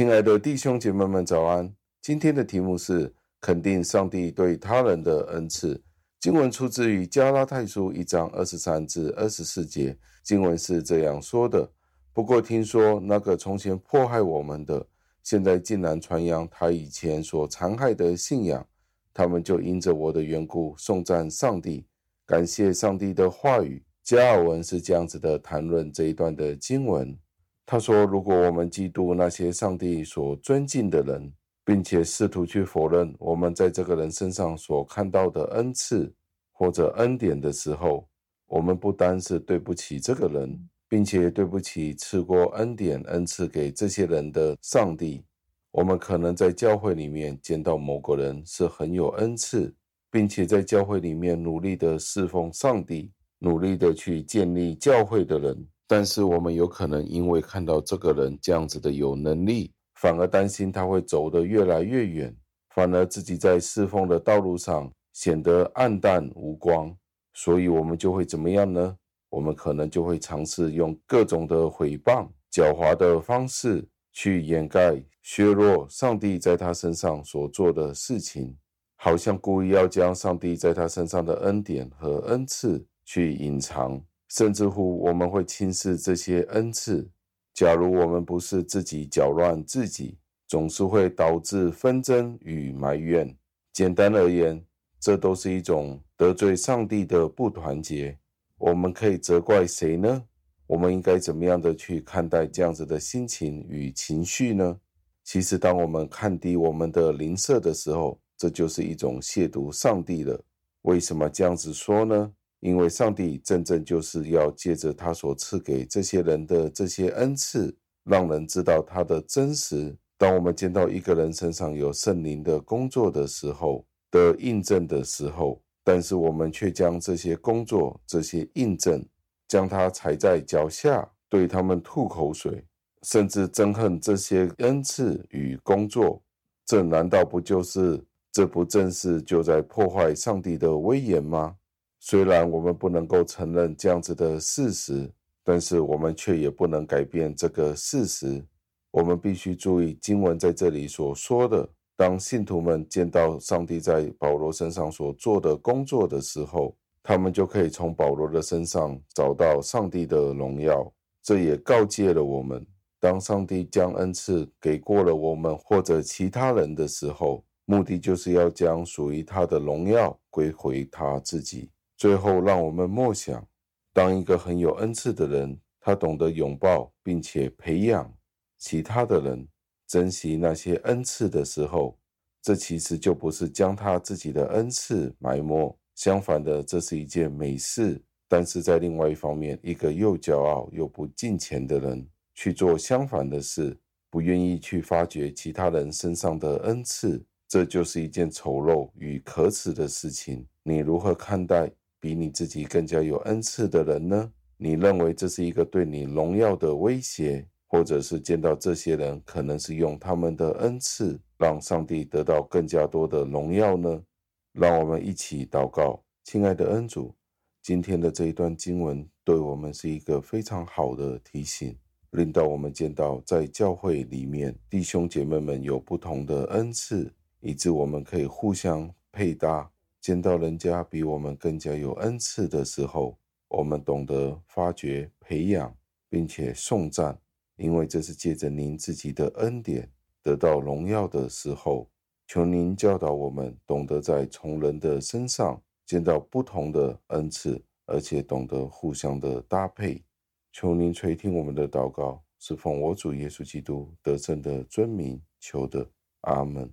亲爱的弟兄姐妹们，早安！今天的题目是肯定上帝对他人的恩赐。经文出自于加拉太书一章二十三至二十四节。经文是这样说的：不过听说那个从前迫害我们的，现在竟然传扬他以前所残害的信仰，他们就因着我的缘故颂赞上帝，感谢上帝的话语。加尔文是这样子的谈论这一段的经文。他说：“如果我们嫉妒那些上帝所尊敬的人，并且试图去否认我们在这个人身上所看到的恩赐或者恩典的时候，我们不单是对不起这个人，并且对不起赐过恩典恩赐给这些人的上帝。我们可能在教会里面见到某个人是很有恩赐，并且在教会里面努力的侍奉上帝，努力的去建立教会的人。”但是我们有可能因为看到这个人这样子的有能力，反而担心他会走得越来越远，反而自己在侍奉的道路上显得黯淡无光，所以我们就会怎么样呢？我们可能就会尝试用各种的诽谤、狡猾的方式去掩盖、削弱上帝在他身上所做的事情，好像故意要将上帝在他身上的恩典和恩赐去隐藏。甚至乎我们会轻视这些恩赐。假如我们不是自己搅乱自己，总是会导致纷争与埋怨。简单而言，这都是一种得罪上帝的不团结。我们可以责怪谁呢？我们应该怎么样的去看待这样子的心情与情绪呢？其实，当我们看低我们的邻舍的时候，这就是一种亵渎上帝了。为什么这样子说呢？因为上帝真正就是要借着他所赐给这些人的这些恩赐，让人知道他的真实。当我们见到一个人身上有圣灵的工作的时候，的印证的时候，但是我们却将这些工作、这些印证，将他踩在脚下，对他们吐口水，甚至憎恨这些恩赐与工作，这难道不就是，这不正是就在破坏上帝的威严吗？虽然我们不能够承认这样子的事实，但是我们却也不能改变这个事实。我们必须注意经文在这里所说的：当信徒们见到上帝在保罗身上所做的工作的时候，他们就可以从保罗的身上找到上帝的荣耀。这也告诫了我们：当上帝将恩赐给过了我们或者其他人的时候，目的就是要将属于他的荣耀归回他自己。最后，让我们默想：当一个很有恩赐的人，他懂得拥抱并且培养其他的人，珍惜那些恩赐的时候，这其实就不是将他自己的恩赐埋没。相反的，这是一件美事。但是在另外一方面，一个又骄傲又不敬虔的人去做相反的事，不愿意去发掘其他人身上的恩赐，这就是一件丑陋与可耻的事情。你如何看待？比你自己更加有恩赐的人呢？你认为这是一个对你荣耀的威胁，或者是见到这些人可能是用他们的恩赐让上帝得到更加多的荣耀呢？让我们一起祷告，亲爱的恩主，今天的这一段经文对我们是一个非常好的提醒，令到我们见到在教会里面弟兄姐妹们有不同的恩赐，以致我们可以互相配搭。见到人家比我们更加有恩赐的时候，我们懂得发掘、培养，并且颂赞，因为这是借着您自己的恩典得到荣耀的时候。求您教导我们，懂得在从人的身上见到不同的恩赐，而且懂得互相的搭配。求您垂听我们的祷告，是奉我主耶稣基督得胜的尊名求的。阿门。